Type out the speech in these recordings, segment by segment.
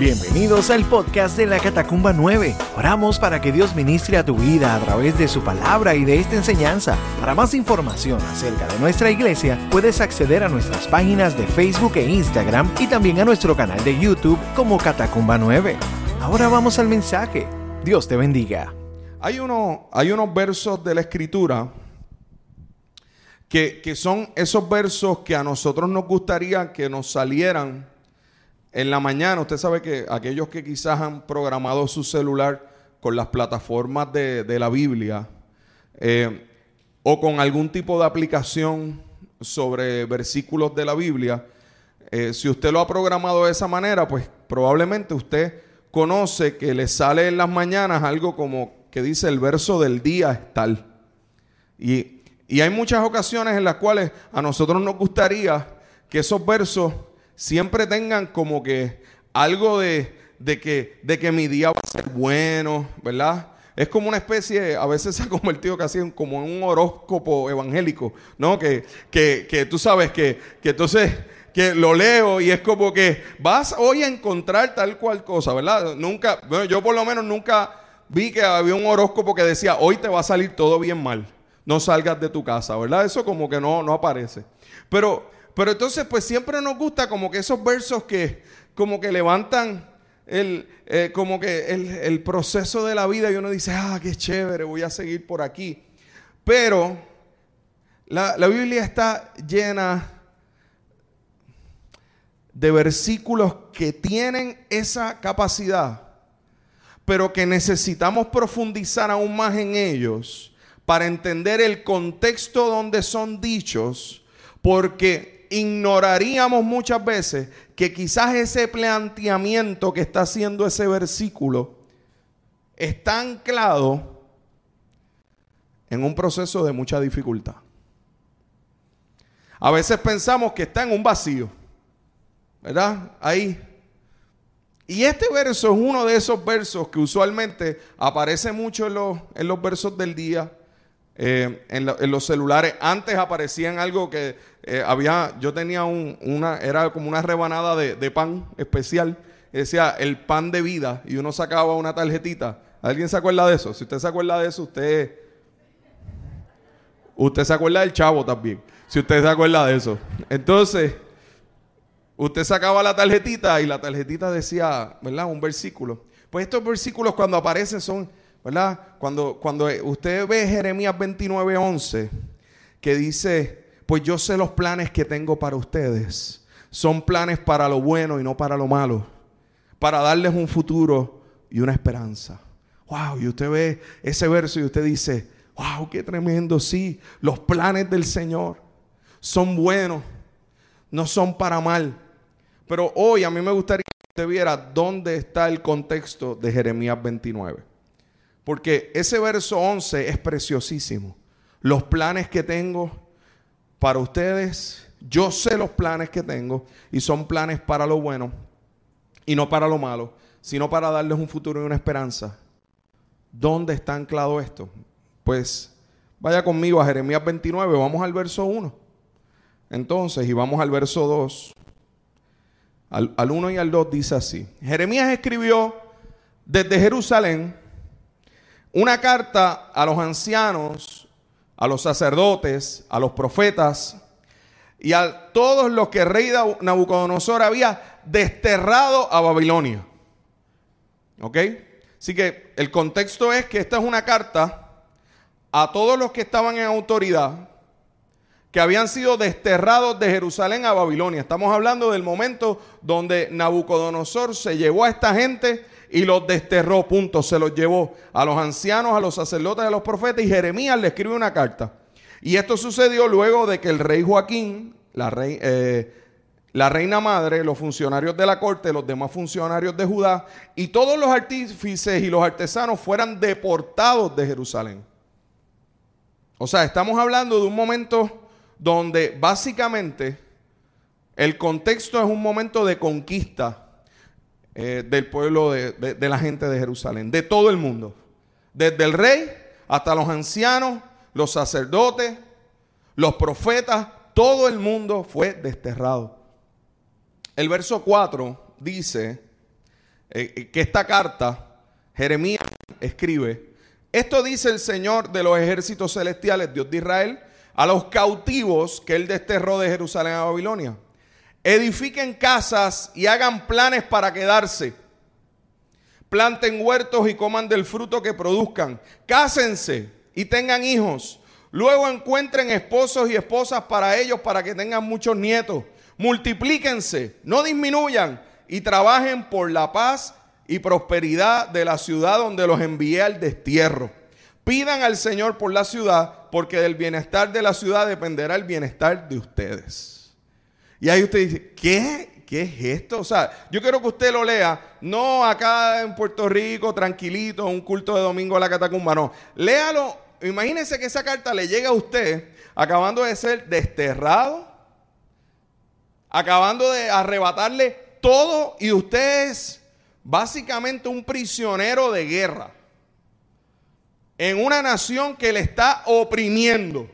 Bienvenidos al podcast de la Catacumba 9. Oramos para que Dios ministre a tu vida a través de su palabra y de esta enseñanza. Para más información acerca de nuestra iglesia, puedes acceder a nuestras páginas de Facebook e Instagram y también a nuestro canal de YouTube como Catacumba 9. Ahora vamos al mensaje. Dios te bendiga. Hay, uno, hay unos versos de la escritura que, que son esos versos que a nosotros nos gustaría que nos salieran en la mañana, usted sabe que aquellos que quizás han programado su celular con las plataformas de, la Biblia eh, o con algún tipo de aplicación sobre versículos de la Biblia, eh, si usted lo ha programado de esa manera, pues probablemente usted conoce que le sale en las mañanas algo como que dice el verso del día es tal. Y, y hay muchas ocasiones en las cuales a nosotros nos gustaría que esos versos siempre tengan como que algo de, que, de que mi día va a ser bueno, ¿verdad? Es como una especie, a veces se ha convertido casi como en un horóscopo evangélico, ¿no? Que, que, tú sabes que, que entonces que lo leo y es como que vas hoy a encontrar tal cual cosa, ¿verdad? Nunca, bueno, yo por lo menos nunca vi que había un horóscopo que decía, hoy te va a salir todo bien mal, no salgas de tu casa, ¿verdad? Eso como que no, no aparece. Pero pero entonces, pues siempre nos gusta como que esos versos que como que levantan el, eh, como que el, proceso de la vida y uno dice, ah, qué chévere, voy a seguir por aquí. Pero la, la Biblia está llena de versículos que tienen esa capacidad, pero que necesitamos profundizar aún más en ellos para entender el contexto donde son dichos, porque ignoraríamos muchas veces que quizás ese planteamiento que está haciendo ese versículo está anclado en un proceso de mucha dificultad. A veces pensamos que está en un vacío, ¿verdad? Ahí. Y este verso es uno de esos versos que usualmente aparece mucho en los, en los versos del día eh, en, los celulares. Antes aparecían algo que eh, había, yo tenía una, era como una rebanada de, pan especial. Decía el pan de vida y uno sacaba una tarjetita. ¿Alguien se acuerda de eso? Si usted se acuerda de eso, usted... Usted se acuerda del chavo también. Si usted se acuerda de eso. Entonces, usted sacaba la tarjetita y la tarjetita decía, ¿verdad? Un versículo. Pues estos versículos cuando aparecen son ¿verdad? Cuando, cuando usted ve Jeremías 29, 11, que dice, pues yo sé los planes que tengo para ustedes. Son planes para lo bueno y no para lo malo. Para darles un futuro y una esperanza. Wow, y usted ve ese verso y usted dice, wow, qué tremendo, sí, los planes del Señor son buenos, no son para mal. Pero hoy a mí me gustaría que usted viera dónde está el contexto de Jeremías 29. Porque ese verso 11 es preciosísimo. Los planes que tengo para ustedes, yo sé los planes que tengo y son planes para lo bueno y no para lo malo, sino para darles un futuro y una esperanza. ¿Dónde está anclado esto? Pues vaya conmigo a Jeremías 29, vamos al verso 1. Entonces, y vamos al verso 2. Al, al 1 y al 2 dice así. Jeremías escribió desde Jerusalén una carta a los ancianos, a los sacerdotes, a los profetas y a todos los que el rey Nabucodonosor había desterrado a Babilonia. ¿Ok? Así que el contexto es que esta es una carta a todos los que estaban en autoridad, que habían sido desterrados de Jerusalén a Babilonia. Estamos hablando del momento donde Nabucodonosor se llevó a esta gente y los desterró, punto, se los llevó a los ancianos, a los sacerdotes, a los profetas y Jeremías le escribe una carta. Y esto sucedió luego de que el rey Joaquín, la, eh, la reina madre, los funcionarios de la corte, los demás funcionarios de Judá y todos los artífices y los artesanos fueran deportados de Jerusalén. O sea, estamos hablando de un momento donde básicamente el contexto es un momento de conquista eh, del pueblo de, la gente de Jerusalén, de todo el mundo. Desde el rey hasta los ancianos, los sacerdotes, los profetas, todo el mundo fue desterrado. El verso 4 dice, eh, que esta carta, Jeremías escribe, esto dice el Señor de los ejércitos celestiales, Dios de Israel, a los cautivos que él desterró de Jerusalén a Babilonia. Edifiquen casas y hagan planes para quedarse. Planten huertos y coman del fruto que produzcan. Cásense y tengan hijos. Luego encuentren esposos y esposas para ellos para que tengan muchos nietos. Multiplíquense, no disminuyan y trabajen por la paz y prosperidad de la ciudad donde los envié al destierro. Pidan al Señor por la ciudad, porque del bienestar de la ciudad dependerá el bienestar de ustedes. Y ahí usted dice, ¿qué? ¿Qué es esto? O sea, yo quiero que usted lo lea, no acá en Puerto Rico, tranquilito, un culto de domingo a la catacumba, no. Léalo, imagínese que esa carta le llega a usted acabando de ser desterrado, acabando de arrebatarle todo y usted es básicamente un prisionero de guerra en una nación que le está oprimiendo.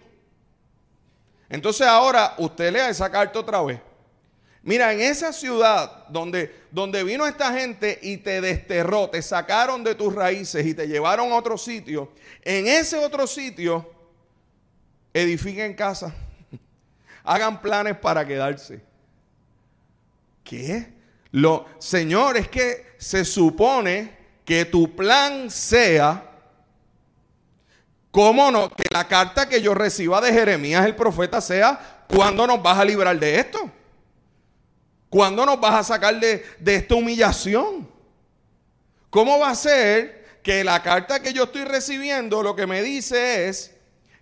Entonces ahora usted lea esa carta otra vez. Mira, en esa ciudad donde, donde vino esta gente y te desterró, te sacaron de tus raíces y te llevaron a otro sitio, en ese otro sitio, edifiquen casa, hagan planes para quedarse. ¿Qué? Lo, Señor, es que se supone que tu plan sea, ¿cómo no? Que la carta que yo reciba de Jeremías el profeta sea, ¿cuándo nos vas a librar de esto? ¿Cuándo nos vas a sacar de, esta humillación? ¿Cómo va a ser que la carta que yo estoy recibiendo lo que me dice es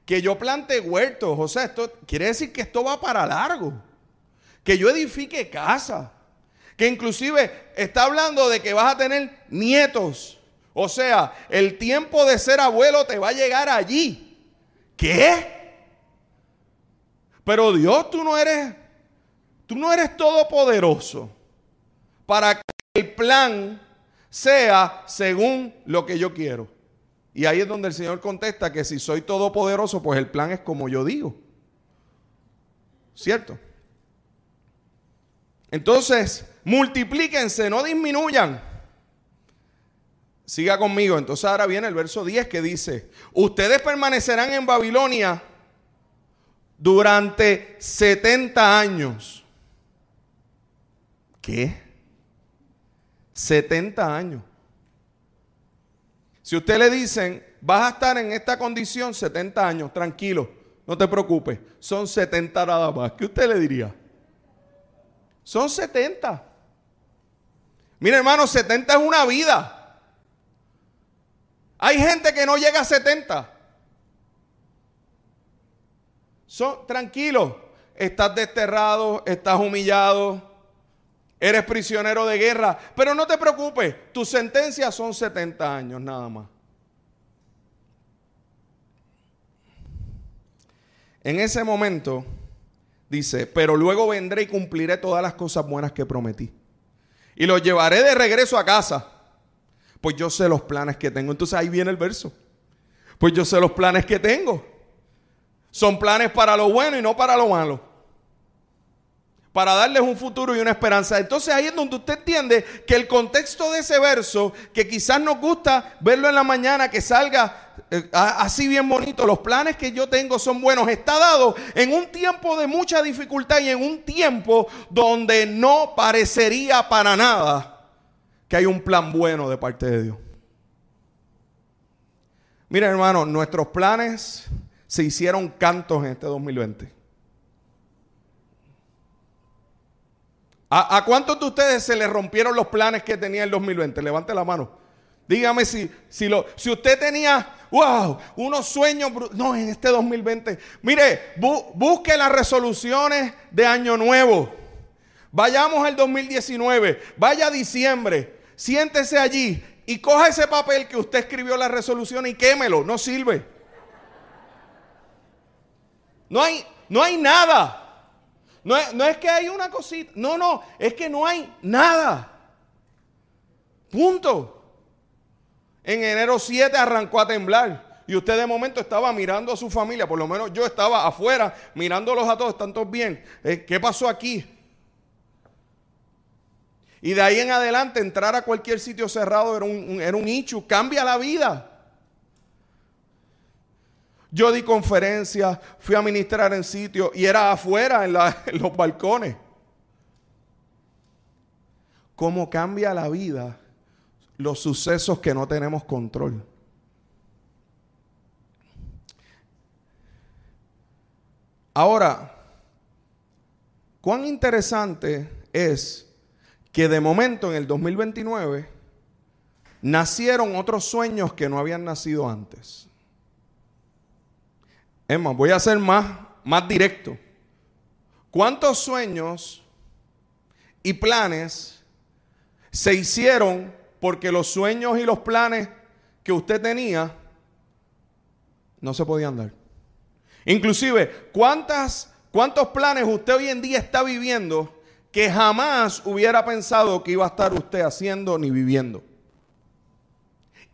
que yo plante huertos? O sea, esto quiere decir que esto va para largo. Que yo edifique casa que inclusive está hablando de que vas a tener nietos. O sea, el tiempo de ser abuelo te va a llegar allí. ¿Qué? Pero Dios, tú no eres, tú no eres todopoderoso para que el plan sea según lo que yo quiero. Y ahí es donde el Señor contesta que si soy todopoderoso, pues el plan es como yo digo. ¿Cierto? Entonces, multiplíquense, no disminuyan. Siga conmigo. Entonces ahora viene el verso 10 que dice, ustedes permanecerán en Babilonia durante 70 años. ¿Qué? 70 años. Si usted le dicen, vas a estar en esta condición 70 años, tranquilo, no te preocupes, son 70 nada más. ¿Qué usted le diría? Son 70. Mira, hermano, 70 es una vida. Hay gente que no llega a 70. Son, tranquilo, estás desterrado, estás humillado, eres prisionero de guerra, pero no te preocupes, tus sentencias son 70 años nada más. En ese momento, dice, pero luego vendré y cumpliré todas las cosas buenas que prometí. Y los llevaré de regreso a casa. Pues yo sé los planes que tengo. Entonces ahí viene el verso. Pues yo sé los planes que tengo. Son planes para lo bueno y no para lo malo para darles un futuro y una esperanza. Entonces ahí es donde usted entiende que el contexto de ese verso, que quizás nos gusta verlo en la mañana, que salga eh, así bien bonito, los planes que yo tengo son buenos, está dado en un tiempo de mucha dificultad y en un tiempo donde no parecería para nada que hay un plan bueno de parte de Dios. Mira hermano, nuestros planes se hicieron cantos en este 2020. ¿A, cuántos de ustedes se les rompieron los planes que tenía el 2020? Levante la mano. Dígame si, si, lo, si usted tenía, wow, unos sueños, no, en este 2020. Mire, busque las resoluciones de Año Nuevo. Vayamos al 2019, vaya a diciembre, siéntese allí y coja ese papel que usted escribió la resolución y quémelo, no sirve. No hay, no hay nada. No es, que hay una cosita. No, no, es que no hay nada. Punto. En enero 7 arrancó a temblar. Y usted de momento estaba mirando a su familia. Por lo menos yo estaba afuera mirándolos a todos. Están todos bien. Eh, ¿Qué pasó aquí? Y de ahí en adelante entrar a cualquier sitio cerrado era un, era un ichu, cambia la vida. Yo di conferencias, fui a ministrar en sitios y era afuera en, en los balcones. ¿Cómo cambia la vida los sucesos que no tenemos control? Ahora, cuán interesante es que de momento en el 2029 nacieron otros sueños que no habían nacido antes. Es más, voy a ser más, más directo. ¿Cuántos sueños y planes se hicieron porque los sueños y los planes que usted tenía no se podían dar? Inclusive, ¿cuántas, ¿cuántos planes usted hoy en día está viviendo que jamás hubiera pensado que iba a estar usted haciendo ni viviendo.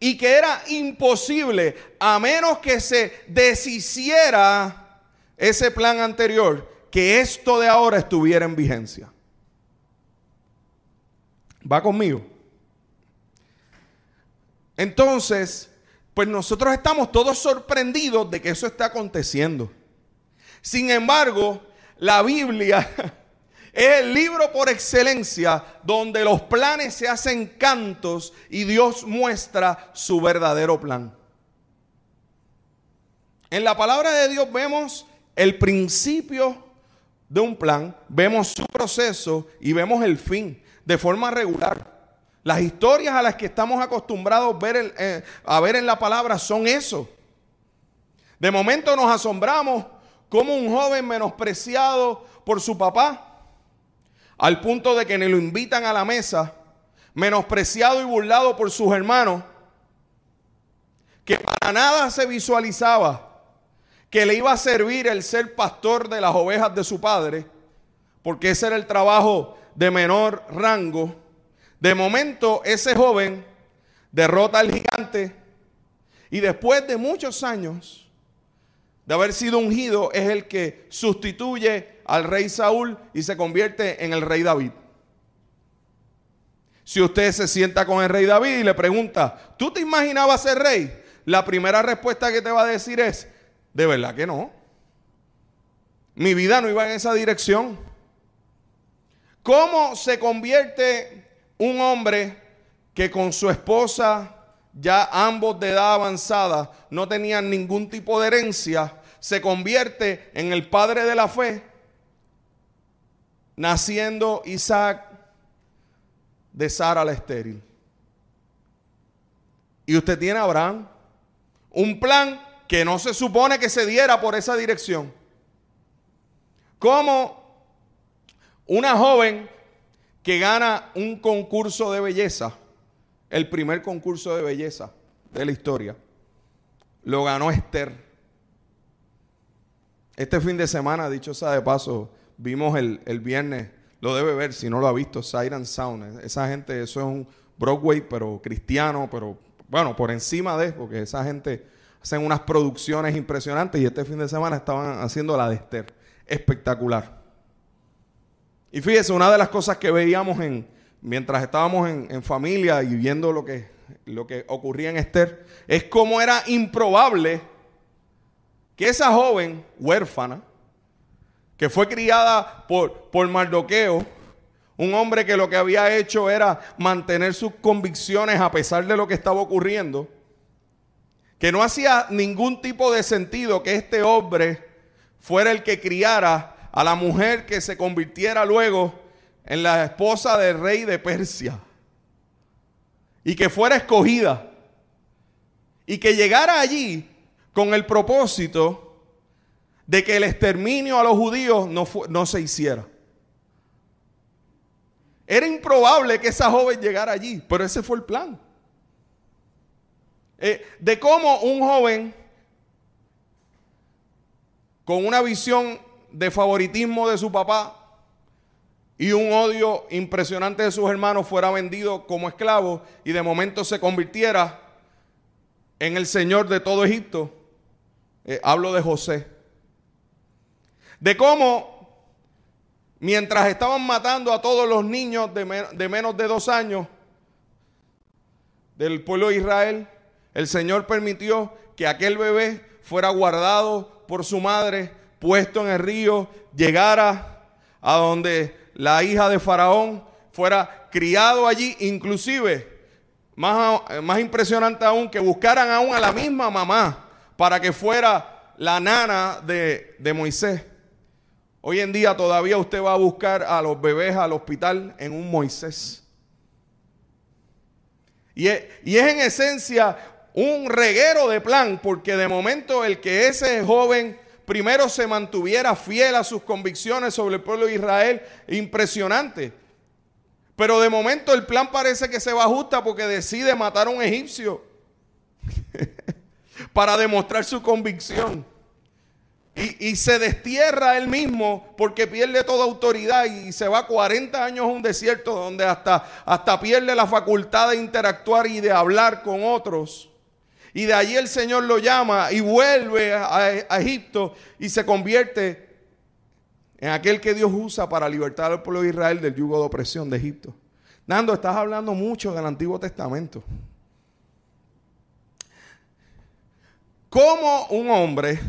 Y que era imposible, a menos que se deshiciera ese plan anterior, que esto de ahora estuviera en vigencia. ¿Va conmigo? Entonces, pues nosotros estamos todos sorprendidos de que eso está aconteciendo. Sin embargo, la Biblia Es el libro por excelencia donde los planes se hacen cantos y Dios muestra su verdadero plan. En la palabra de Dios vemos el principio de un plan, vemos su proceso y vemos el fin de forma regular. Las historias a las que estamos acostumbrados ver eh, a ver en la palabra son eso. De momento nos asombramos como un joven menospreciado por su papá al punto de que ni lo invitan a la mesa, menospreciado y burlado por sus hermanos, que para nada se visualizaba que le iba a servir el ser pastor de las ovejas de su padre, porque ese era el trabajo de menor rango. De momento, ese joven derrota al gigante y después de muchos años de haber sido ungido, es el que sustituye al rey Saúl y se convierte en el rey David. Si usted se sienta con el rey David y le pregunta, ¿tú te imaginabas ser rey? La primera respuesta que te va a decir es, de verdad que no. Mi vida no iba en esa dirección. ¿Cómo se convierte un hombre que con su esposa, ya ambos de edad avanzada, no tenían ningún tipo de herencia, se convierte en el padre de la fe? naciendo Isaac de Sara la estéril. Y usted tiene a Abraham un plan que no se supone que se diera por esa dirección. Como una joven que gana un concurso de belleza, el primer concurso de belleza de la historia, lo ganó Esther. Este fin de semana, dicho sea de paso, vimos el, viernes, lo debe ver si no lo ha visto, Siren Sound. Esa gente, eso es un Broadway, pero cristiano, pero bueno, por encima de, porque esa gente hacen unas producciones impresionantes y este fin de semana estaban haciendo la de Esther. Espectacular. Y fíjese, una de las cosas que veíamos en, mientras estábamos en, familia y viendo lo que, lo que ocurría en Esther, es cómo era improbable que esa joven huérfana, que fue criada por, por Mardoqueo, un hombre que lo que había hecho era mantener sus convicciones a pesar de lo que estaba ocurriendo, que no hacía ningún tipo de sentido que este hombre fuera el que criara a la mujer que se convirtiera luego en la esposa del rey de Persia y que fuera escogida y que llegara allí con el propósito de que el exterminio a los judíos no, no se hiciera. Era improbable que esa joven llegara allí, pero ese fue el plan. Eh, de cómo un joven con una visión de favoritismo de su papá y un odio impresionante de sus hermanos fuera vendido como esclavo y de momento se convirtiera en el Señor de todo Egipto. Eh, hablo de José de cómo mientras estaban matando a todos los niños de, de menos de dos años del pueblo de Israel, el Señor permitió que aquel bebé fuera guardado por su madre, puesto en el río, llegara a donde la hija de Faraón fuera criado allí, inclusive, más, más impresionante aún, que buscaran aún a la misma mamá para que fuera la nana de, de Moisés. Hoy en día todavía usted va a buscar a los bebés al hospital en un Moisés. Y es, y es en esencia un reguero de plan, porque de momento el que ese joven primero se mantuviera fiel a sus convicciones sobre el pueblo de Israel, impresionante. Pero de momento el plan parece que se va justa porque decide matar a un egipcio para demostrar su convicción. Y, se destierra él mismo porque pierde toda autoridad y se va 40 años a un desierto donde hasta, hasta pierde la facultad de interactuar y de hablar con otros. Y de allí el Señor lo llama y vuelve a, Egipto y se convierte en aquel que Dios usa para libertar al pueblo de Israel del yugo de opresión de Egipto. Nando, estás hablando mucho del Antiguo Testamento. ¿Cómo un hombre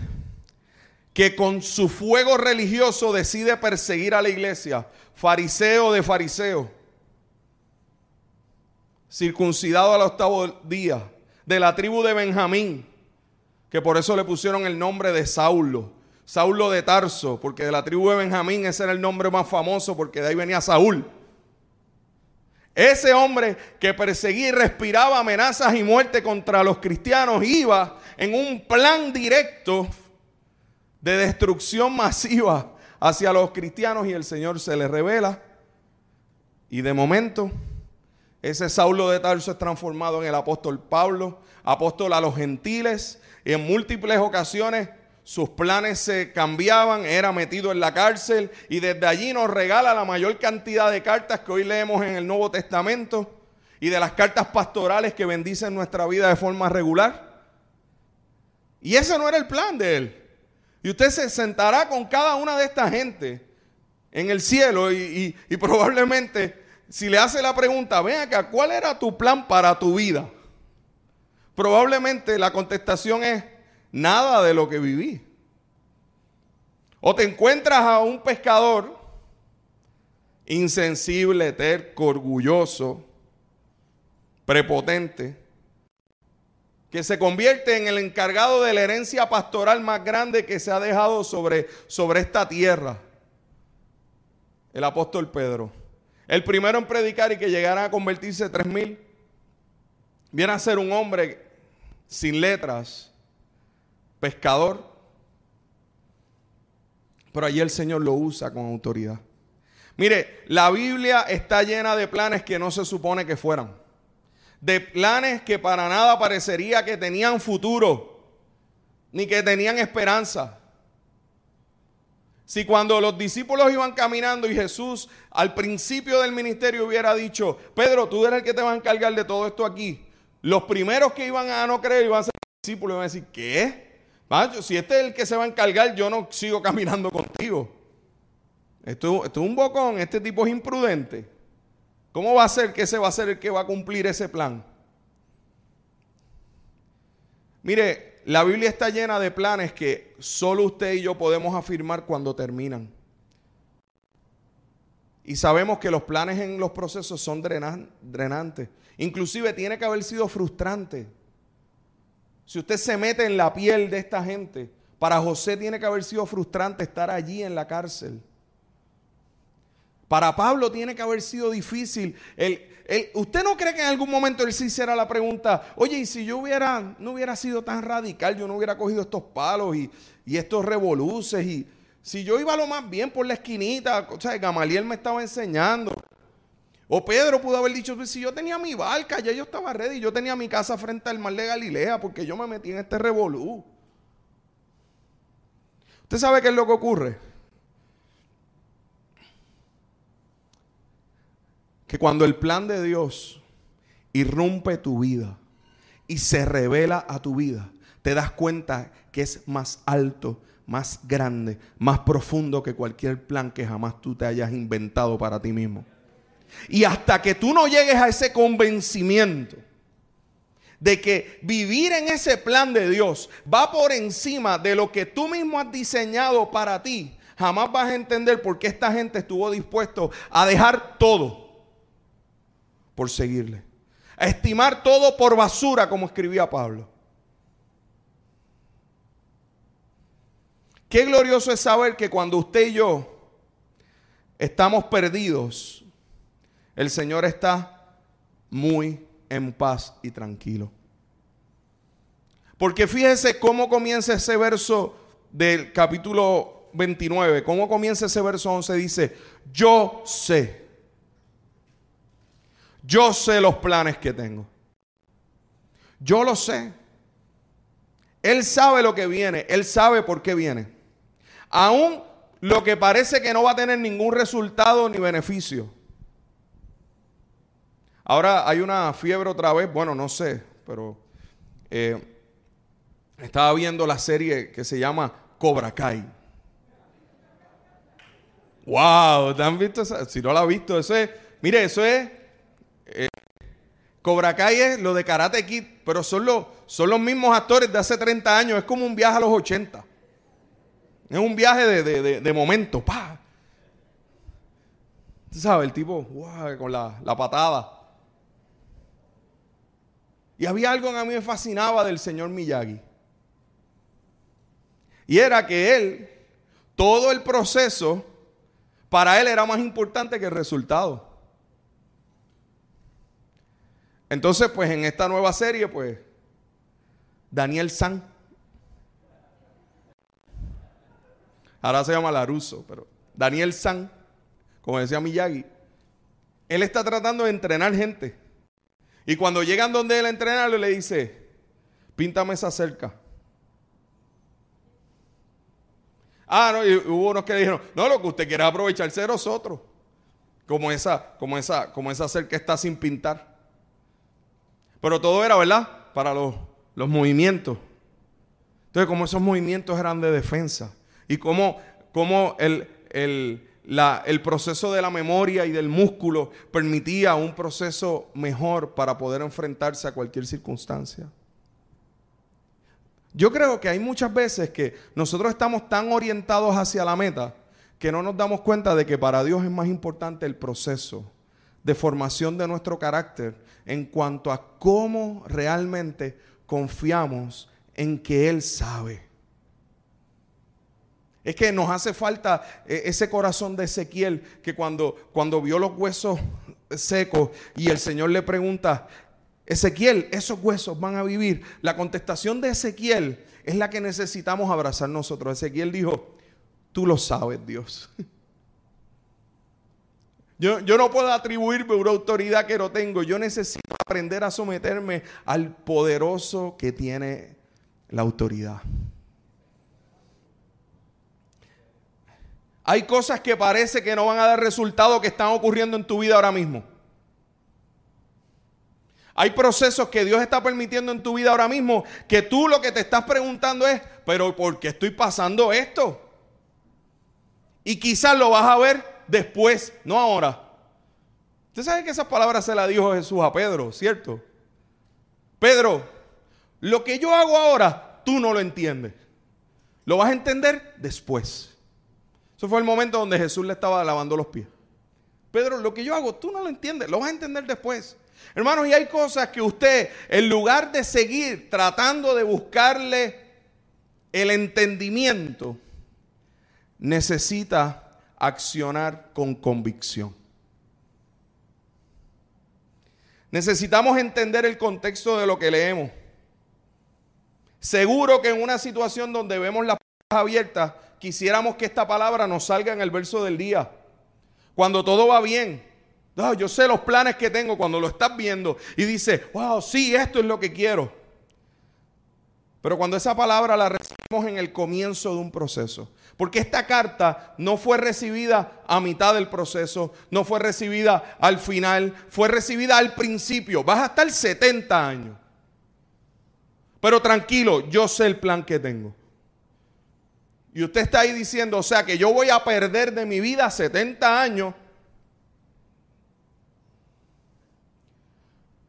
que con su fuego religioso decide perseguir a la iglesia, fariseo de fariseo, circuncidado al octavo día, de la tribu de Benjamín, que por eso le pusieron el nombre de Saulo. Saulo de Tarso, porque de la tribu de Benjamín ese era el nombre más famoso, porque de ahí venía Saúl. Ese hombre que perseguía y respiraba amenazas y muerte contra los cristianos iba en un plan directo de destrucción masiva hacia los cristianos y el Señor se le revela. Y de momento ese Saulo de Tarso es transformado en el apóstol Pablo, apóstol a los gentiles. En múltiples ocasiones sus planes se cambiaban, era metido en la cárcel y desde allí nos regala la mayor cantidad de cartas que hoy leemos en el Nuevo Testamento y de las cartas pastorales que bendicen nuestra vida de forma regular. Y ese no era el plan de él. Y usted se sentará con cada una de esta gente en el cielo y probablemente si le hace la pregunta, ven acá, ¿cuál era tu plan para tu vida? Probablemente la contestación es nada de lo que viví. O te encuentras a un pescador insensible, terco, orgulloso, prepotente, que se convierte en el encargado de la herencia pastoral más grande que se ha dejado sobre, sobre esta tierra, el apóstol Pedro. El primero en predicar y que llegara a convertirse tres mil, viene a ser un hombre sin letras, pescador, pero allí el Señor lo usa con autoridad. Mire, la Biblia está llena de planes que no se supone que fueran. De planes que para nada parecería que tenían futuro, ni que tenían esperanza. Si cuando los discípulos iban caminando y Jesús al principio del ministerio hubiera dicho, Pedro, tú eres el que te va a encargar de todo esto aquí, los primeros que iban a no creer iban a ser discípulos y iban a decir, ¿qué? si este es el que se va a encargar, yo no sigo caminando contigo. Esto, esto es un bocón, este tipo es imprudente. ¿Cómo va a ser que ese va a ser el que va a cumplir ese plan? Mire, la Biblia está llena de planes que solo usted y yo podemos afirmar cuando terminan. Y sabemos que los planes en los procesos son drenantes. Inclusive tiene que haber sido frustrante. Si usted se mete en la piel de esta gente, para José tiene que haber sido frustrante estar allí en la cárcel. Para Pablo tiene que haber sido difícil. ¿Usted no cree que en algún momento él se hiciera la pregunta, oye, y si yo hubiera, no hubiera sido tan radical, yo no hubiera cogido estos palos y, estos revoluces, y si yo iba lo más bien por la esquinita, o sea, Gamaliel me estaba enseñando. O Pedro pudo haber dicho, pues si yo tenía mi barca, ya yo estaba ready, yo tenía mi casa frente al mar de Galilea, porque yo me metí en este revolú. ¿Usted sabe qué es lo que ocurre? Que cuando el plan de Dios irrumpe tu vida y se revela a tu vida, te das cuenta que es más alto, más grande, más profundo que cualquier plan que jamás tú te hayas inventado para ti mismo. Y hasta que tú no llegues a ese convencimiento de que vivir en ese plan de Dios va por encima de lo que tú mismo has diseñado para ti, jamás vas a entender por qué esta gente estuvo dispuesto a dejar todo por seguirle. A estimar todo por basura, como escribía Pablo. Qué glorioso es saber que cuando usted y yo estamos perdidos, el Señor está muy en paz y tranquilo. Porque fíjese cómo comienza ese verso del capítulo 29, cómo comienza ese verso 11, dice, yo sé, yo sé los planes que tengo. Yo lo sé. Él sabe lo que viene, él sabe por qué viene. Aún lo que parece que no va a tener ningún resultado ni beneficio. Ahora hay una fiebre otra vez, bueno, no sé, pero eh, estaba viendo la serie que se llama Cobra Kai. Wow, ¿te han visto esa? Si no la has visto, eso es, mire, eso es, Cobra Kai es lo de Karate Kid, pero son los, son los mismos actores de hace 30 años, es como un viaje a los 80. Es un viaje de, de, momento, pa. ¿Tú sabes? El tipo, con la, la patada. Y había algo que a mí me fascinaba del señor Miyagi. Y era que él, todo el proceso, para él era más importante que el resultado. Entonces, pues en esta nueva serie, pues, Daniel San. Ahora se llama Laruso, pero Daniel San, como decía Miyagi, él está tratando de entrenar gente. Y cuando llegan donde él a le dice, píntame esa cerca. Ah, no, y hubo unos que dijeron, no, lo que usted quiere es aprovecharse de nosotros. Como esa, como esa, como esa cerca está sin pintar. Pero todo era, ¿verdad? Para los, los movimientos. Entonces, como esos movimientos eran de defensa. Y como, como el, el, el proceso de la memoria y del músculo permitía un proceso mejor para poder enfrentarse a cualquier circunstancia. Yo creo que hay muchas veces que nosotros estamos tan orientados hacia la meta que no nos damos cuenta de que para Dios es más importante el proceso de formación de nuestro carácter en cuanto a cómo realmente confiamos en que Él sabe. Es que nos hace falta eh, ese corazón de Ezequiel que cuando, cuando vio los huesos secos y el Señor le pregunta, Ezequiel, esos huesos van a vivir. La contestación de Ezequiel es la que necesitamos abrazar nosotros. Ezequiel dijo, tú lo sabes, Dios. Yo, yo, no puedo atribuirme una autoridad que no tengo. Yo necesito aprender a someterme al poderoso que tiene la autoridad. Hay cosas que parece que no van a dar resultado que están ocurriendo en tu vida ahora mismo. Hay procesos que Dios está permitiendo en tu vida ahora mismo que tú lo que te estás preguntando es, pero ¿por qué estoy pasando esto? Y quizás lo vas a ver después, no ahora. Usted sabe que esas palabras se las dijo Jesús a Pedro, ¿cierto? Pedro, lo que yo hago ahora, tú no lo entiendes. Lo vas a entender después. Eso fue el momento donde Jesús le estaba lavando los pies. Pedro, lo que yo hago, tú no lo entiendes, lo vas a entender después. Hermanos, y hay cosas que usted, en lugar de seguir tratando de buscarle el entendimiento, necesita accionar con convicción. Necesitamos entender el contexto de lo que leemos. Seguro que en una situación donde vemos las puertas abiertas, quisiéramos que esta palabra nos salga en el verso del día. Cuando todo va bien. yo sé los planes que tengo cuando lo estás viendo y dice, wow, sí, esto es lo que quiero. Pero cuando esa palabra la recibimos en el comienzo de un proceso, porque esta carta no fue recibida a mitad del proceso, no fue recibida al final, fue recibida al principio. Vas hasta el 70 años. Pero tranquilo, yo sé el plan que tengo. Y usted está ahí diciendo, o sea, que yo voy a perder de mi vida 70 años.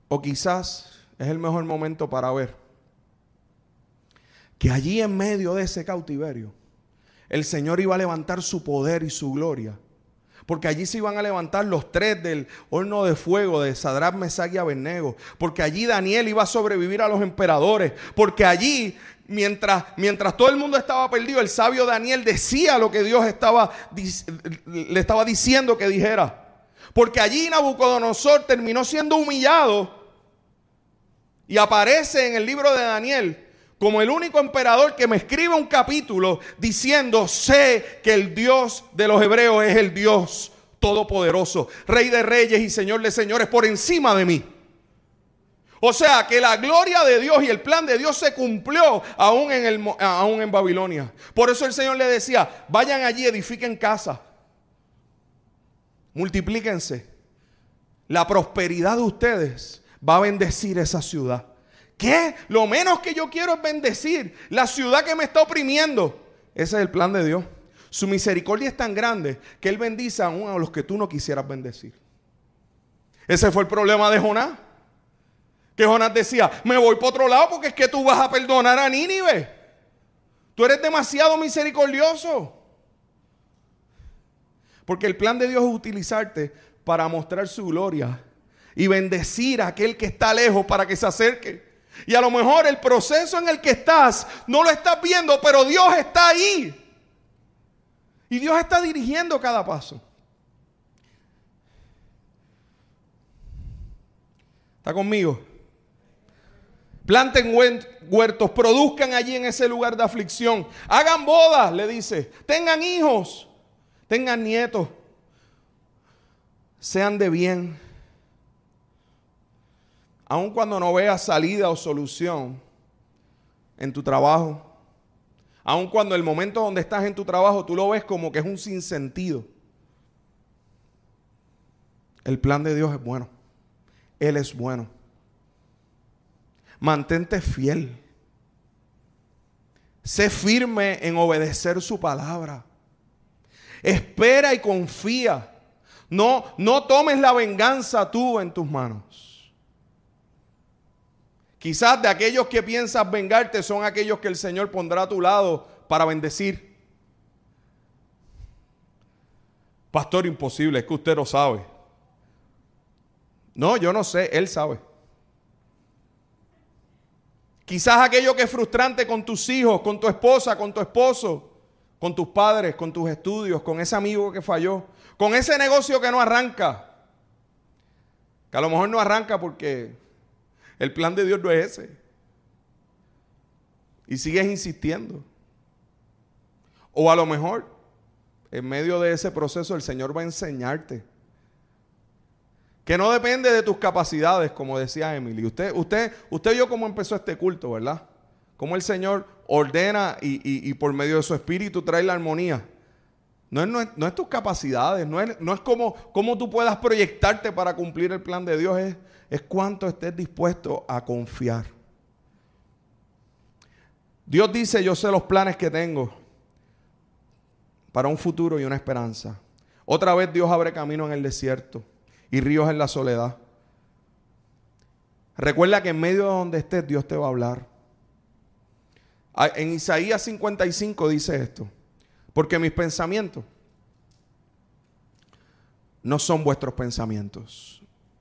O quizás es el mejor momento para ver que allí en medio de ese cautiverio, el Señor iba a levantar su poder y su gloria. Porque allí se iban a levantar los tres del horno de fuego de Sadrach, Mesach y Abednego. Porque allí Daniel iba a sobrevivir a los emperadores. Porque allí, mientras, mientras todo el mundo estaba perdido, el sabio Daniel decía lo que Dios le estaba diciendo que dijera. Porque allí Nabucodonosor terminó siendo humillado. Y aparece en el libro de Daniel como el único emperador que me escribe un capítulo diciendo, sé que el Dios de los hebreos es el Dios todopoderoso, rey de reyes y señor de señores, por encima de mí. O sea que la gloria de Dios y el plan de Dios se cumplió aún en, aún en Babilonia. Por eso el Señor le decía, vayan allí, edifiquen casa, multiplíquense. La prosperidad de ustedes va a bendecir esa ciudad. ¿Qué? Lo menos que yo quiero es bendecir la ciudad que me está oprimiendo. Ese es el plan de Dios. Su misericordia es tan grande que Él bendice aún a los que tú no quisieras bendecir. Ese fue el problema de Jonás. Que Jonás decía, me voy por otro lado porque es que tú vas a perdonar a Nínive. Tú eres demasiado misericordioso. Porque el plan de Dios es utilizarte para mostrar su gloria y bendecir a aquel que está lejos para que se acerque. Y a lo mejor el proceso en el que estás no lo estás viendo, pero Dios está ahí. Y Dios está dirigiendo cada paso. ¿Está conmigo? Planten huertos, produzcan allí en ese lugar de aflicción. Hagan bodas, le dice. Tengan hijos, tengan nietos. Sean de bien aun cuando no veas salida o solución en tu trabajo, aun cuando el momento donde estás en tu trabajo tú lo ves como que es un sinsentido, el plan de Dios es bueno. Él es bueno. Mantente fiel. Sé firme en obedecer su palabra. Espera y confía. No, no tomes la venganza tú en tus manos. Quizás de aquellos que piensas vengarte son aquellos que el Señor pondrá a tu lado para bendecir. Pastor, imposible, es que usted lo sabe. No, yo no sé, Él sabe. Quizás aquello que es frustrante con tus hijos, con tu esposa, con tu esposo, con tus padres, con tus estudios, con ese amigo que falló, con ese negocio que no arranca. Que a lo mejor no arranca porque el plan de Dios no es ese. Y sigues insistiendo. O a lo mejor, en medio de ese proceso, el Señor va a enseñarte. Que no depende de tus capacidades, como decía Emily. Usted, usted, usted vio cómo empezó este culto, ¿verdad? Cómo el Señor ordena y, por medio de su espíritu trae la armonía. No es, no tus capacidades, no es, no es como, tú puedas proyectarte para cumplir el plan de Dios, es es cuánto estés dispuesto a confiar. Dios dice, yo sé los planes que tengo para un futuro y una esperanza. Otra vez Dios abre camino en el desierto y ríos en la soledad. Recuerda que en medio de donde estés Dios te va a hablar. En Isaías 55 dice esto, porque mis pensamientos no son vuestros pensamientos,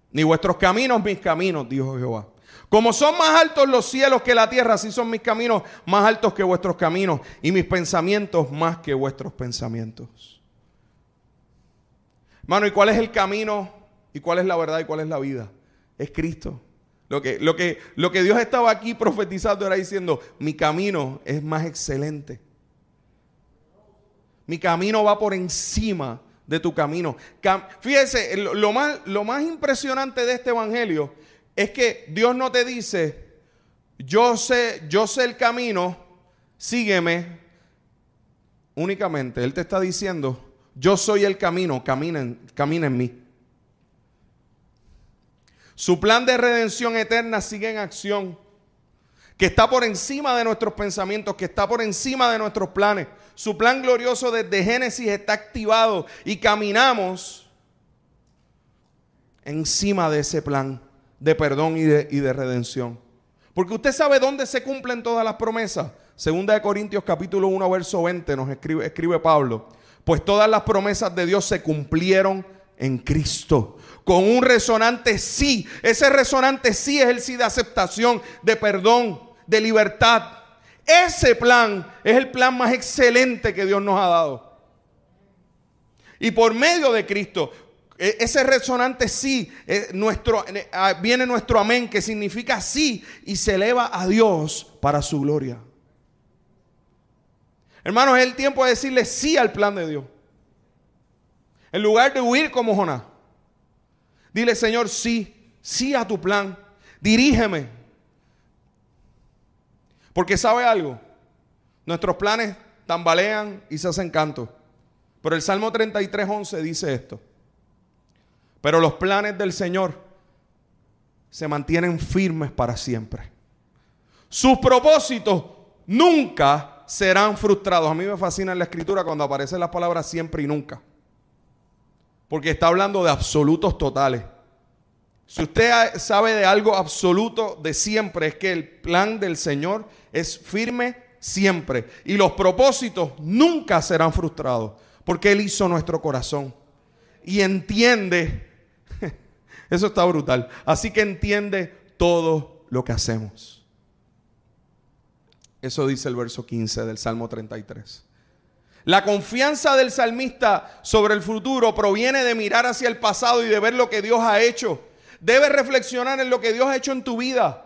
ni vuestros caminos mis caminos, dijo Jehová. Como son más altos los cielos que la tierra, así son mis caminos más altos que vuestros caminos y mis pensamientos más que vuestros pensamientos. Hermano, ¿y cuál es el camino? ¿Y cuál es la verdad? ¿Y cuál es la vida? Es Cristo. Lo que, lo que, lo que Dios estaba aquí profetizando era diciendo, mi camino es más excelente. Mi camino va por encima de tu camino. Fíjese, lo más, impresionante de este evangelio es que Dios no te dice, yo sé, yo sé el camino, sígueme únicamente. Él te está diciendo, yo soy el camino, camina en mí. Su plan de redención eterna sigue en acción. Que está por encima de nuestros pensamientos, que está por encima de nuestros planes. Su plan glorioso desde Génesis está activado y caminamos encima de ese plan de perdón y de, redención. Porque usted sabe dónde se cumplen todas las promesas. Segunda de Corintios capítulo 1 verso 20 nos escribe Pablo. Pues todas las promesas de Dios se cumplieron en Cristo. Con un resonante sí. Ese resonante sí es el sí de aceptación, de perdón, de libertad. Ese plan es el plan más excelente que Dios nos ha dado. Y por medio de Cristo, e, ese resonante sí, eh, nuestro, ah, viene nuestro amén, que significa sí, y se eleva a Dios para su gloria. Hermanos, es el tiempo de decirle sí al plan de Dios. En lugar de huir como Jonás. Dile, Señor, sí, sí a tu plan. Dirígeme. Porque sabe algo, nuestros planes tambalean y se hacen canto. Pero el Salmo 33, 11 dice esto. Pero los planes del Señor se mantienen firmes para siempre. Sus propósitos nunca serán frustrados. A mí me fascina la escritura cuando aparecen las palabras siempre y nunca. Porque está hablando de absolutos totales. Si usted sabe de algo absoluto de siempre, es que el plan del Señor es firme siempre. Y los propósitos nunca serán frustrados. Porque Él hizo nuestro corazón. Y entiende. Eso está brutal. Así que entiende todo lo que hacemos. Eso dice el verso 15 del Salmo 33. La confianza del salmista sobre el futuro proviene de mirar hacia el pasado y de ver lo que Dios ha hecho. Debes reflexionar en lo que Dios ha hecho en tu vida.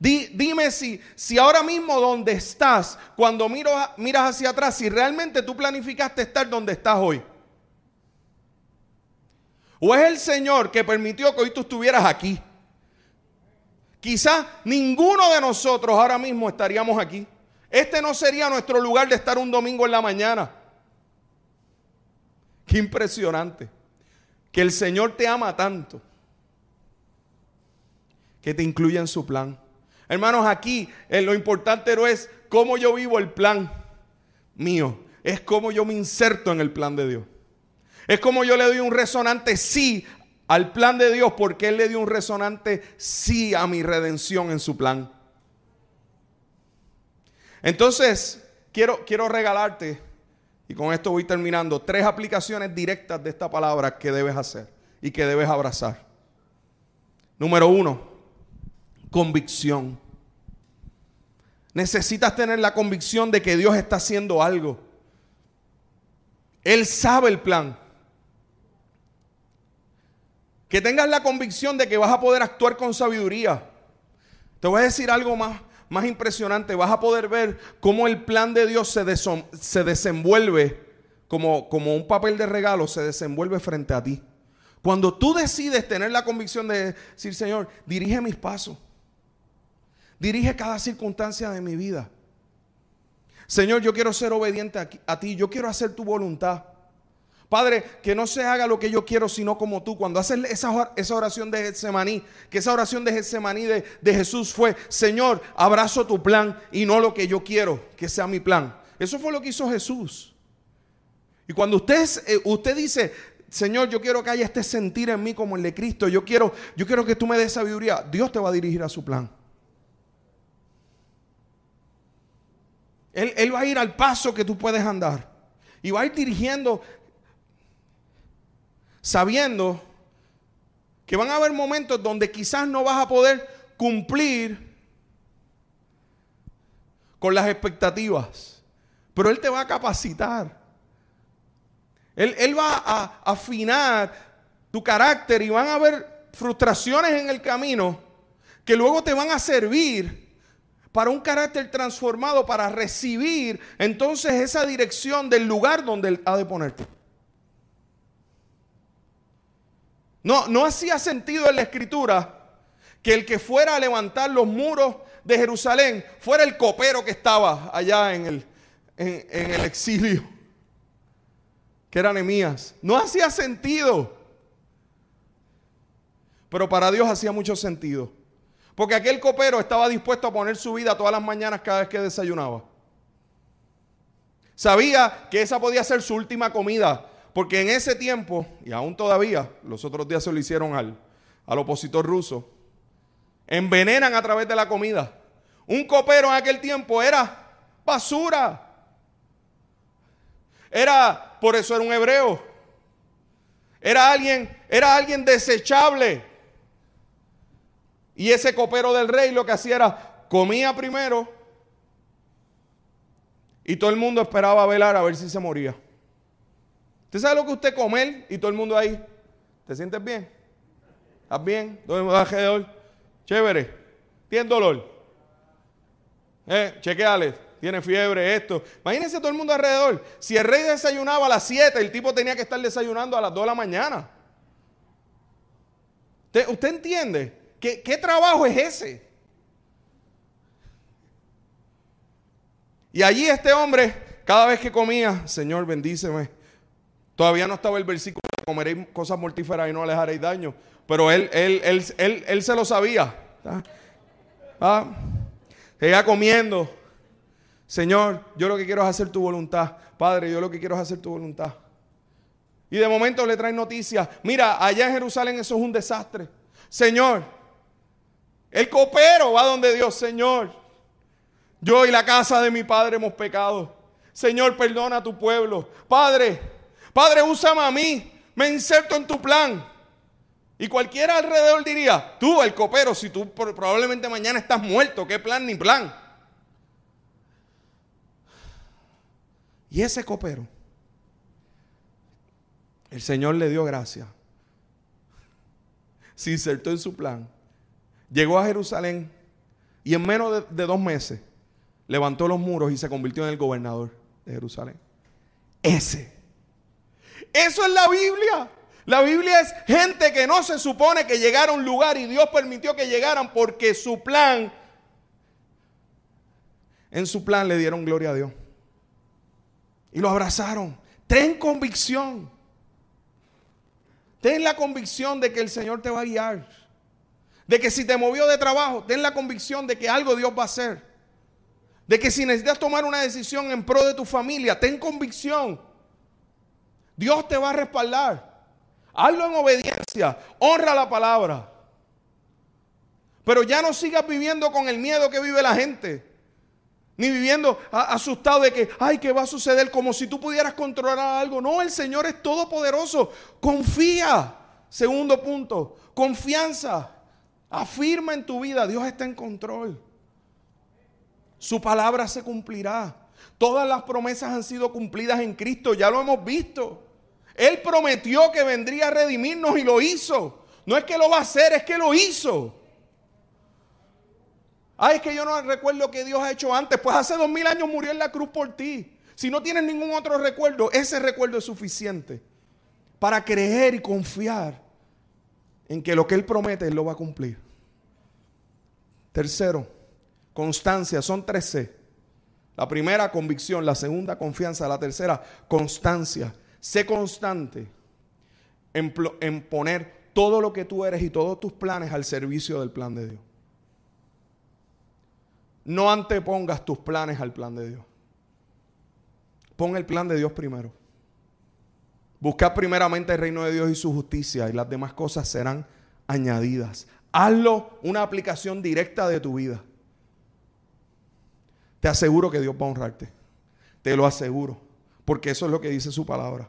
dime si, si ahora mismo donde estás, cuando miro, miras hacia atrás, si realmente tú planificaste estar donde estás hoy. ¿O es el Señor que permitió que hoy tú estuvieras aquí? Quizás ninguno de nosotros ahora mismo estaríamos aquí. Este no sería nuestro lugar de estar un domingo en la mañana. Qué impresionante. Que el Señor te ama tanto. Que te incluya en su plan. Hermanos, aquí en lo importante no es cómo yo vivo el plan mío. Es cómo yo me inserto en el plan de Dios. Es como yo le doy un resonante sí al plan de Dios porque Él le dio un resonante sí a mi redención en su plan. Entonces, quiero, quiero regalarte, y con esto voy terminando, tres aplicaciones directas de esta palabra que debes hacer y que debes abrazar. Número uno, convicción. Necesitas tener la convicción de que Dios está haciendo algo. Él sabe el plan. Que tengas la convicción de que vas a poder actuar con sabiduría. Te voy a decir algo más, más impresionante. Vas a poder ver cómo el plan de Dios se, se desenvuelve como, como un papel de regalo, se desenvuelve frente a ti. Cuando tú decides tener la convicción de decir, Señor, dirige mis pasos. Dirige cada circunstancia de mi vida. Señor, yo quiero ser obediente a, ti. Yo quiero hacer tu voluntad. Padre, que no se haga lo que yo quiero, sino como tú. Cuando haces esa, oración de Getsemaní, que esa oración de Getsemaní de, de Jesús fue, Señor, abrazo tu plan y no lo que yo quiero que sea mi plan. Eso fue lo que hizo Jesús. Y cuando usted, eh, usted dice, Señor, yo quiero que haya este sentir en mí como el de Cristo, yo quiero, yo quiero que tú me des sabiduría, Dios te va a dirigir a su plan. Él, va a ir al paso que tú puedes andar. Y va a ir dirigiendo sabiendo que van a haber momentos donde quizás no vas a poder cumplir con las expectativas, pero Él te va a capacitar. Él, va a afinar tu carácter y van a haber frustraciones en el camino que luego te van a servir para un carácter transformado, para recibir entonces esa dirección del lugar donde ha de ponerte. No, no hacía sentido en la escritura que el que fuera a levantar los muros de Jerusalén fuera el copero que estaba allá en el, en, el exilio, que era Nehemías. No hacía sentido. Pero para Dios hacía mucho sentido. Porque aquel copero estaba dispuesto a poner su vida todas las mañanas cada vez que desayunaba. Sabía que esa podía ser su última comida, porque en ese tiempo, y aún todavía, los otros días se lo hicieron al, al opositor ruso, envenenan a través de la comida. Un copero en aquel tiempo era basura. Era, por eso era un hebreo. Era alguien, era alguien desechable. Y ese copero del rey lo que hacía era comía primero y todo el mundo esperaba velar a ver si se moría. ¿Usted sabe lo que usted comer y todo el mundo ahí? ¿Te sientes bien? ¿Estás bien? ¿Todo alrededor? Chévere. ¿Tienes dolor? Eh, chequeale. Tiene fiebre, esto. Imagínense todo el mundo alrededor. Si el rey desayunaba a las 7, el tipo tenía que estar desayunando a las 2 de la mañana. ¿Usted, entiende? ¿Qué, ¿Qué trabajo es ese? Y allí este hombre, cada vez que comía, Señor, bendíceme. Todavía no estaba el versículo, comeréis cosas mortíferas y no les haréis daño. Pero él, él, él, él, se lo sabía. ¿Ah? Seguía comiendo. Señor, yo lo que quiero es hacer tu voluntad. Padre, yo lo que quiero es hacer tu voluntad. Y de momento le traen noticias. Mira, allá en Jerusalén eso es un desastre. Señor, el copero va donde Dios, Señor. Yo y la casa de mi padre hemos pecado. Señor, perdona a tu pueblo. Padre, Padre, úsame a mí. Me inserto en tu plan. Y cualquiera alrededor diría, tú, el copero, si tú probablemente mañana estás muerto, ¿qué plan ni plan? Y ese copero, el Señor le dio gracia. Se insertó en su plan. Llegó a Jerusalén y en menos de, dos meses levantó los muros y se convirtió en el gobernador de Jerusalén. Ese. Eso es la Biblia. La Biblia es gente que no se supone que llegara a un lugar y Dios permitió que llegaran porque su plan, en su plan le dieron gloria a Dios. Y lo abrazaron. Ten convicción. Ten la convicción de que el Señor te va a guiar. De que si te movió de trabajo, ten la convicción de que algo Dios va a hacer. De que si necesitas tomar una decisión en pro de tu familia, ten convicción. Dios te va a respaldar. Hazlo en obediencia. Honra la palabra. Pero ya no sigas viviendo con el miedo que vive la gente. Ni viviendo asustado de que, ay, ¿qué va a suceder? Como si tú pudieras controlar algo. No, el Señor es todopoderoso. Confía. Segundo punto, confianza. Afirma en tu vida, Dios está en control. Su palabra se cumplirá. Todas las promesas han sido cumplidas en Cristo, ya lo hemos visto. Él prometió que vendría a redimirnos y lo hizo. No es que lo va a hacer, es que lo hizo. Ay, es que yo no recuerdo que Dios ha hecho antes. Pues hace dos mil años murió en la cruz por ti. Si no tienes ningún otro recuerdo, ese recuerdo es suficiente para creer y confiar en que lo que Él promete, Él lo va a cumplir. Tercero, constancia. Son tres C. La primera, convicción. La segunda, confianza. La tercera, constancia. Sé constante en, en poner todo lo que tú eres y todos tus planes al servicio del plan de Dios. No antepongas tus planes al plan de Dios. Pon el plan de Dios primero. Busca primeramente el reino de Dios y su justicia y las demás cosas serán añadidas. Hazlo una aplicación directa de tu vida. Te aseguro que Dios va a honrarte. Te lo aseguro. Porque eso es lo que dice su palabra.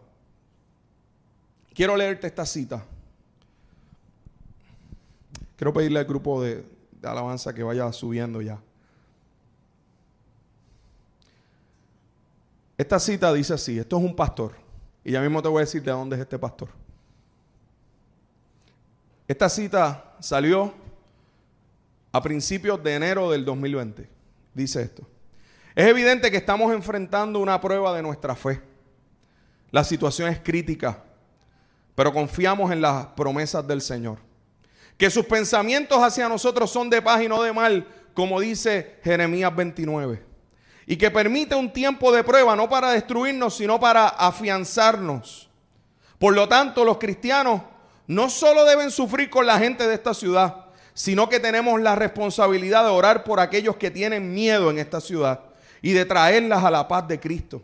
Quiero leerte esta cita. Quiero pedirle al grupo de, de alabanza que vaya subiendo ya. Esta cita dice así, esto es un pastor. Y ya mismo te voy a decir de dónde es este pastor. Esta cita salió a principios de enero del 2020. Dice esto. Es evidente que estamos enfrentando una prueba de nuestra fe. La situación es crítica, pero confiamos en las promesas del Señor. Que sus pensamientos hacia nosotros son de paz y no de mal, como dice Jeremías 29 y que permite un tiempo de prueba no para destruirnos, sino para afianzarnos. Por lo tanto, los cristianos no solo deben sufrir con la gente de esta ciudad, sino que tenemos la responsabilidad de orar por aquellos que tienen miedo en esta ciudad y de traerlas a la paz de Cristo.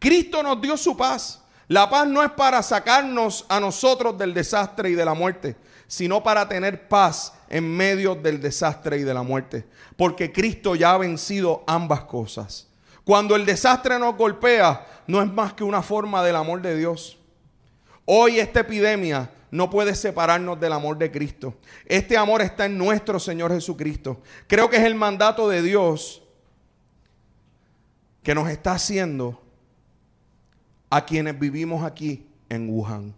Cristo nos dio su paz. La paz no es para sacarnos a nosotros del desastre y de la muerte, sino para tener paz en medio del desastre y de la muerte. Porque Cristo ya ha vencido ambas cosas. Cuando el desastre nos golpea, no es más que una forma del amor de Dios. Hoy esta epidemia no puede separarnos del amor de Cristo. Este amor está en nuestro Señor Jesucristo. Creo que es el mandato de Dios que nos está haciendo a quienes vivimos aquí en Wuhan.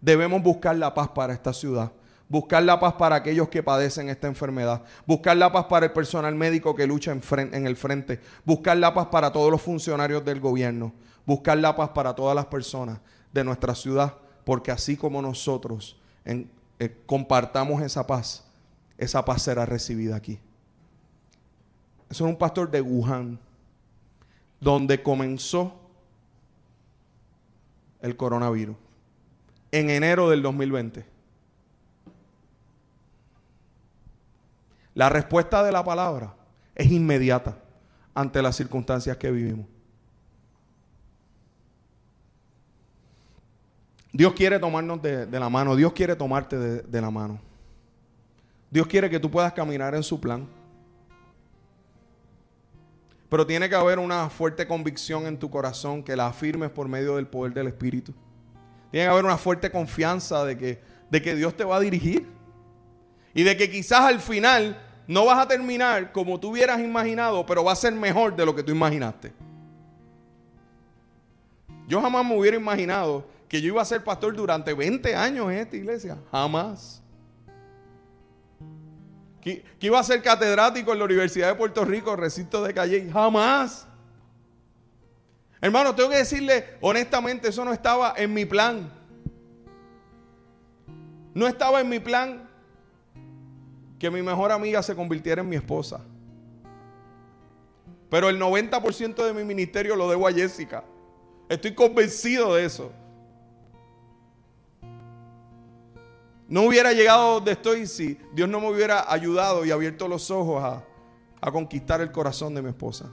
Debemos buscar la paz para esta ciudad. Buscar la paz para aquellos que padecen esta enfermedad. Buscar la paz para el personal médico que lucha en, el frente. Buscar la paz para todos los funcionarios del gobierno. Buscar la paz para todas las personas de nuestra ciudad porque así como nosotros eh, compartamos esa paz, esa paz será recibida aquí. Eso es un pastor de Wuhan, donde comenzó el coronavirus, en enero del 2020. La respuesta de la palabra es inmediata ante las circunstancias que vivimos. Dios quiere tomarnos de, la mano, Dios quiere tomarte de, de la mano. Dios quiere que tú puedas caminar en su plan. Pero tiene que haber una fuerte convicción en tu corazón que la afirmes por medio del poder del Espíritu. Tiene que haber una fuerte confianza de que, de que Dios te va a dirigir. Y de que quizás al final no vas a terminar como tú hubieras imaginado, pero va a ser mejor de lo que tú imaginaste. Yo jamás me hubiera imaginado que yo iba a ser pastor durante 20 años en esta iglesia. Jamás. Que, iba a ser catedrático en la Universidad de Puerto Rico, recinto de Calle. Jamás. Hermano, tengo que decirle honestamente, eso no estaba en mi plan. No estaba en mi plan que mi mejor amiga se convirtiera en mi esposa. Pero el 90% de mi ministerio lo debo a Jessica. Estoy convencido de eso. No hubiera llegado donde estoy si Dios no me hubiera ayudado y abierto los ojos a, conquistar el corazón de mi esposa.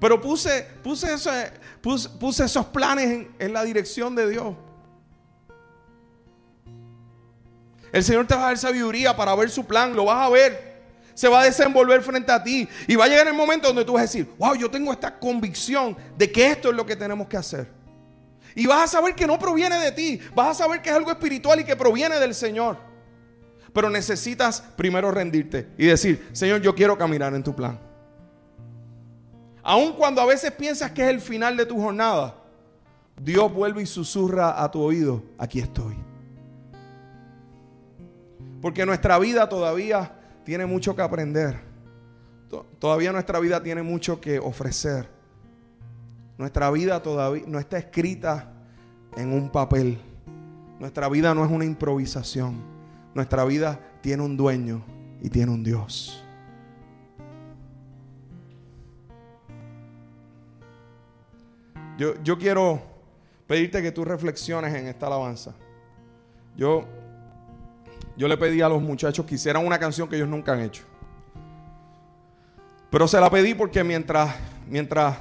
Pero puse, puse, puse, esos planes en la dirección de Dios. El Señor te va a dar sabiduría para ver su plan, lo vas a ver. Se va a desenvolver frente a ti. Y va a llegar el momento donde tú vas a decir, wow, yo tengo esta convicción de que esto es lo que tenemos que hacer. Y vas a saber que no proviene de ti. Vas a saber que es algo espiritual y que proviene del Señor. Pero necesitas primero rendirte y decir, Señor, yo quiero caminar en tu plan. Aun cuando a veces piensas que es el final de tu jornada, Dios vuelve y susurra a tu oído, aquí estoy. Porque nuestra vida todavía tiene mucho que aprender. Todavía nuestra vida tiene mucho que ofrecer. Nuestra vida todavía no está escrita en un papel. Nuestra vida no es una improvisación. Nuestra vida tiene un dueño y tiene un Dios. Yo, yo quiero pedirte que tú reflexiones en esta alabanza. Yo, yo le pedí a los muchachos que hicieran una canción que ellos nunca han hecho. Pero se la pedí porque mientras, mientras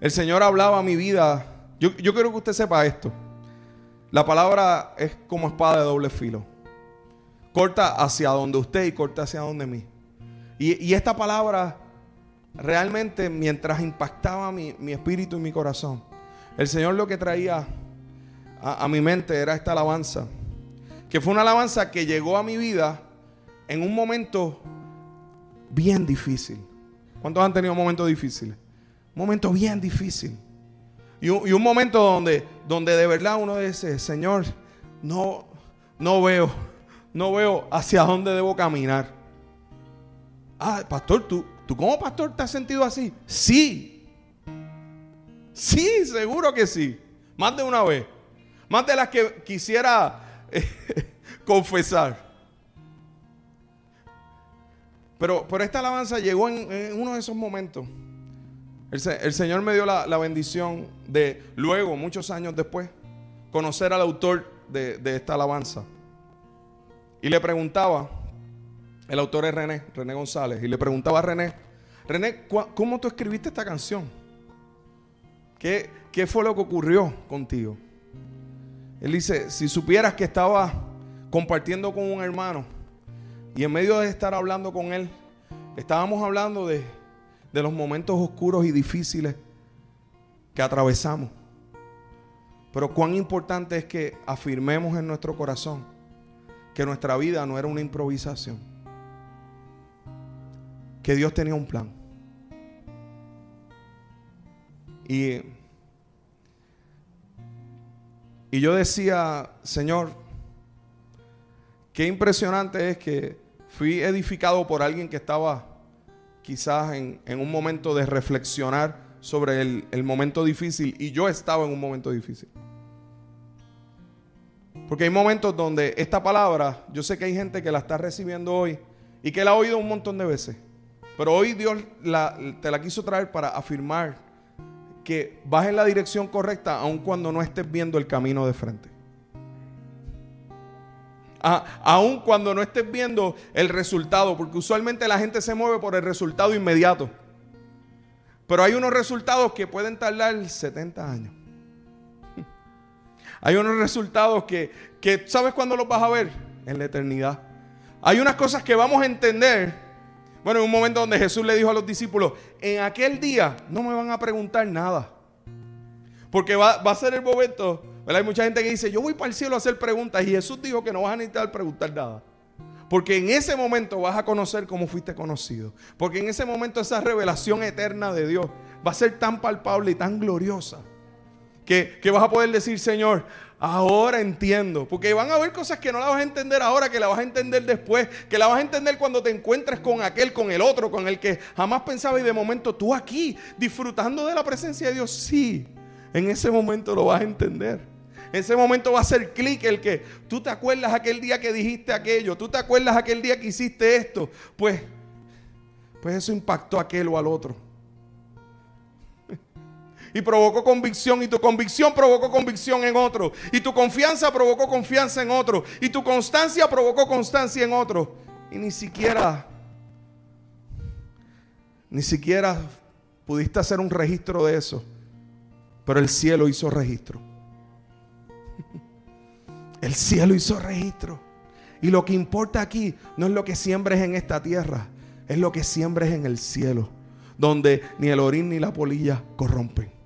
el Señor hablaba mi vida. Yo, quiero que usted sepa esto. La palabra es como espada de doble filo. Corta hacia donde usted y corta hacia donde mí. Y, esta palabra realmente mientras impactaba mi, espíritu y mi corazón, el Señor lo que traía a, a mi mente era esta alabanza. Que fue una alabanza que llegó a mi vida en un momento bien difícil. ¿Cuántos han tenido momentos difíciles? Un momento bien difícil. Y un, momento donde, donde de verdad uno dice, Señor, no, no veo, no veo hacia dónde debo caminar. Ah, pastor, ¿tú, ¿tú como pastor te has sentido así? Sí. Sí, seguro que sí. Más de una vez. Más de las que quisiera confesar. Pero, pero esta alabanza llegó en uno de esos momentos el, Señor me dio la, bendición de luego, muchos años después, conocer al autor de, esta alabanza. Y le preguntaba, El autor es René, René González, y le preguntaba a René, René, ¿cómo tú escribiste esta canción? ¿Qué, ¿Qué fue lo que ocurrió contigo? Él dice, si supieras que estaba compartiendo con un hermano y en medio de estar hablando con él, estábamos hablando de, de los momentos oscuros y difíciles que atravesamos. Pero cuán importante es que afirmemos en nuestro corazón que nuestra vida no era una improvisación. Que Dios tenía un plan. Y, y yo decía, Señor, qué impresionante es que fui edificado por alguien que estaba quizás en, un momento de reflexionar sobre el, momento difícil y yo estaba en un momento difícil. Porque hay momentos donde esta palabra, yo sé que hay gente que la está recibiendo hoy y que la ha oído un montón de veces. Pero hoy Dios te la quiso traer para afirmar que vas en la dirección correcta aun cuando no estés viendo el camino de frente. aun cuando no estés viendo el resultado, porque usualmente la gente se mueve por el resultado inmediato. Pero hay unos resultados que pueden tardar 70 años. Hay unos resultados que, ¿sabes cuándo los vas a ver? En la eternidad. Hay unas cosas que vamos a entender. Bueno, en un momento donde Jesús le dijo a los discípulos, en aquel día no me van a preguntar nada. Porque va, a ser el momento, Hay mucha gente que dice, yo voy para el cielo a hacer preguntas. Y Jesús dijo que no vas a necesitar preguntar nada. Porque en ese momento vas a conocer cómo fuiste conocido. Porque en ese momento esa revelación eterna de Dios va a ser tan palpable y tan gloriosa que, vas a poder decir, Señor, ahora entiendo. Porque van a haber cosas que no las vas a entender ahora, que las vas a entender después, que las vas a entender cuando te encuentres con aquel, con el otro, con el que jamás pensaba y de momento tú aquí, disfrutando de la presencia de Dios, sí, en ese momento lo vas a entender. En ese momento va a ser clic el que tú te acuerdas aquel día que dijiste aquello, tú te acuerdas aquel día que hiciste esto, pues, pues eso impactó a aquel o al otro y provocó convicción y tu convicción provocó convicción en otro y tu confianza provocó confianza en otro y tu constancia provocó constancia en otro. Y ni siquiera ni siquiera pudiste hacer un registro de eso pero el cielo hizo registro. El cielo hizo registro. Y lo que importa aquí no es lo que siembres en esta tierra es lo que siembres en el cielo donde ni el orín ni la polilla corrompen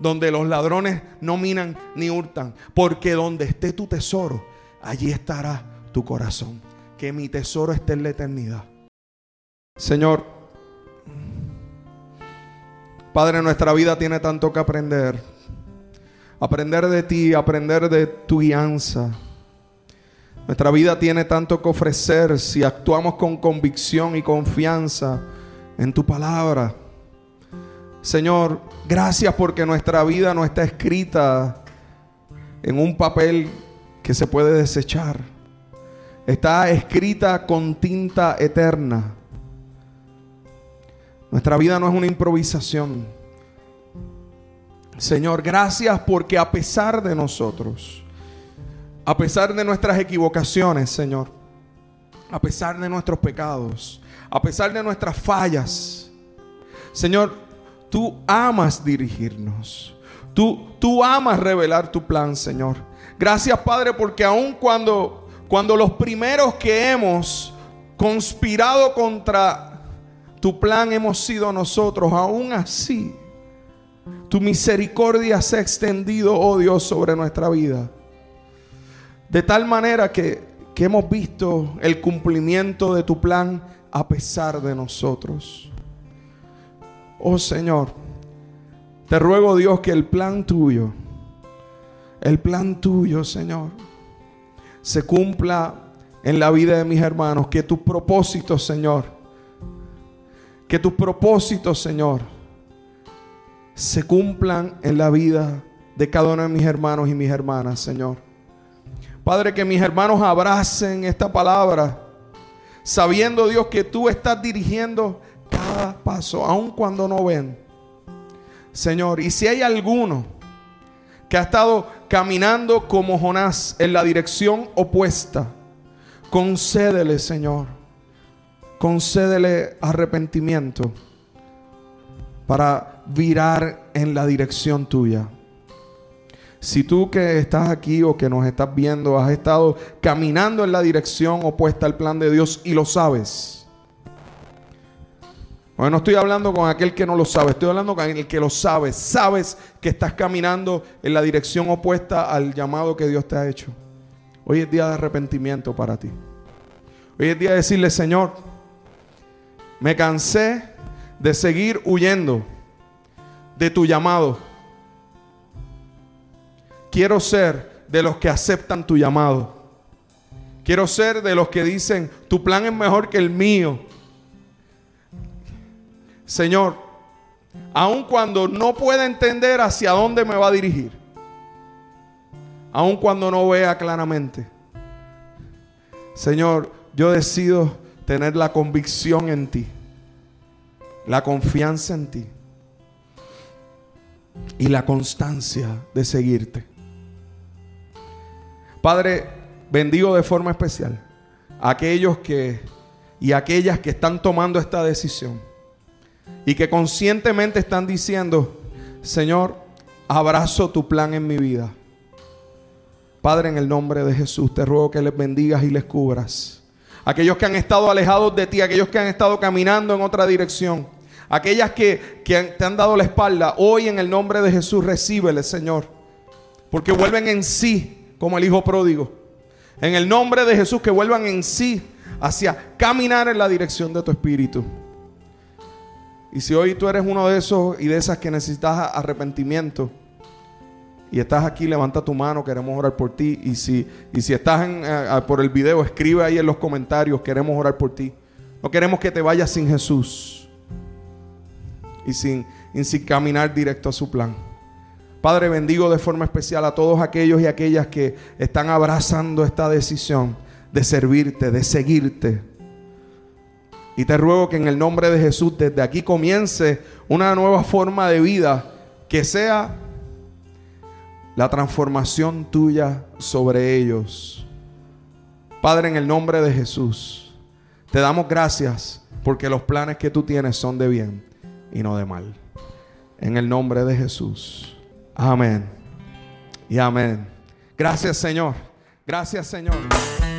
donde los ladrones no minan ni hurtan, porque donde esté tu tesoro, allí estará tu corazón. Que mi tesoro esté en la eternidad. Señor, Padre, nuestra vida tiene tanto que aprender. Aprender de ti, aprender de tu guianza. Nuestra vida tiene tanto que ofrecer si actuamos con convicción y confianza en tu palabra. Señor, gracias porque nuestra vida no está escrita en un papel que se puede desechar. Está escrita con tinta eterna. Nuestra vida no es una improvisación. Señor, gracias porque a pesar de nosotros, a pesar de nuestras equivocaciones, Señor, a pesar de nuestros pecados, a pesar de nuestras fallas, Señor, Tú amas dirigirnos. Tú, tú amas revelar tu plan, Señor. Gracias, Padre, porque aun cuando, cuando los primeros que hemos conspirado contra tu plan hemos sido nosotros, aún así, tu misericordia se ha extendido, oh Dios, sobre nuestra vida. De tal manera que, que hemos visto el cumplimiento de tu plan a pesar de nosotros. Oh Señor, te ruego Dios que el plan tuyo, el plan tuyo, Señor, se cumpla en la vida de mis hermanos. Que tus propósitos, Señor, que tus propósitos, Señor, se cumplan en la vida de cada uno de mis hermanos y mis hermanas, Señor. Padre, que mis hermanos abracen esta palabra, sabiendo, Dios, que tú estás dirigiendo paso, aun cuando no ven. Señor, y si hay alguno que ha estado caminando como Jonás en la dirección opuesta, concédele, Señor, concédele arrepentimiento para virar en la dirección tuya. Si tú que estás aquí o que nos estás viendo has estado caminando en la dirección opuesta al plan de Dios y lo sabes. No estoy hablando con aquel que no lo sabe, estoy hablando con el que lo sabe. Sabes que estás caminando en la dirección opuesta al llamado que Dios te ha hecho. Hoy es día de arrepentimiento para ti. Hoy es día de decirle, Señor, me cansé de seguir huyendo de tu llamado. Quiero ser de los que aceptan tu llamado. Quiero ser de los que dicen, tu plan es mejor que el mío. Señor, aun cuando no pueda entender hacia dónde me va a dirigir, aun cuando no vea claramente, Señor, yo decido tener la convicción en ti, la confianza en ti y la constancia de seguirte. Padre, bendigo de forma especial a aquellos que y aquellas que están tomando esta decisión y que conscientemente están diciendo, Señor, abrazo tu plan en mi vida. Padre, en el nombre de Jesús, te ruego que les bendigas y les cubras. Aquellos que han estado alejados de ti, aquellos que han estado caminando en otra dirección, aquellas que, te han dado la espalda, hoy en el nombre de Jesús, recíbele, Señor. Porque vuelven en sí como el hijo pródigo. En el nombre de Jesús, que vuelvan en sí hacia caminar en la dirección de tu espíritu. Y si hoy tú eres uno de esos y de esas que necesitas arrepentimiento y estás aquí, levanta tu mano, queremos orar por ti. Y si, y si estás eh, por el video, escribe ahí en los comentarios, queremos orar por ti. No queremos que te vayas sin Jesús y sin, y sin caminar directo a su plan. Padre, bendigo de forma especial a todos aquellos y aquellas que están abrazando esta decisión de servirte, de seguirte. Y te ruego que en el nombre de Jesús desde aquí comience una nueva forma de vida que sea la transformación tuya sobre ellos. Padre, en el nombre de Jesús, te damos gracias porque los planes que tú tienes son de bien y no de mal. En el nombre de Jesús. Amén. Y amén. Gracias Señor. Gracias Señor.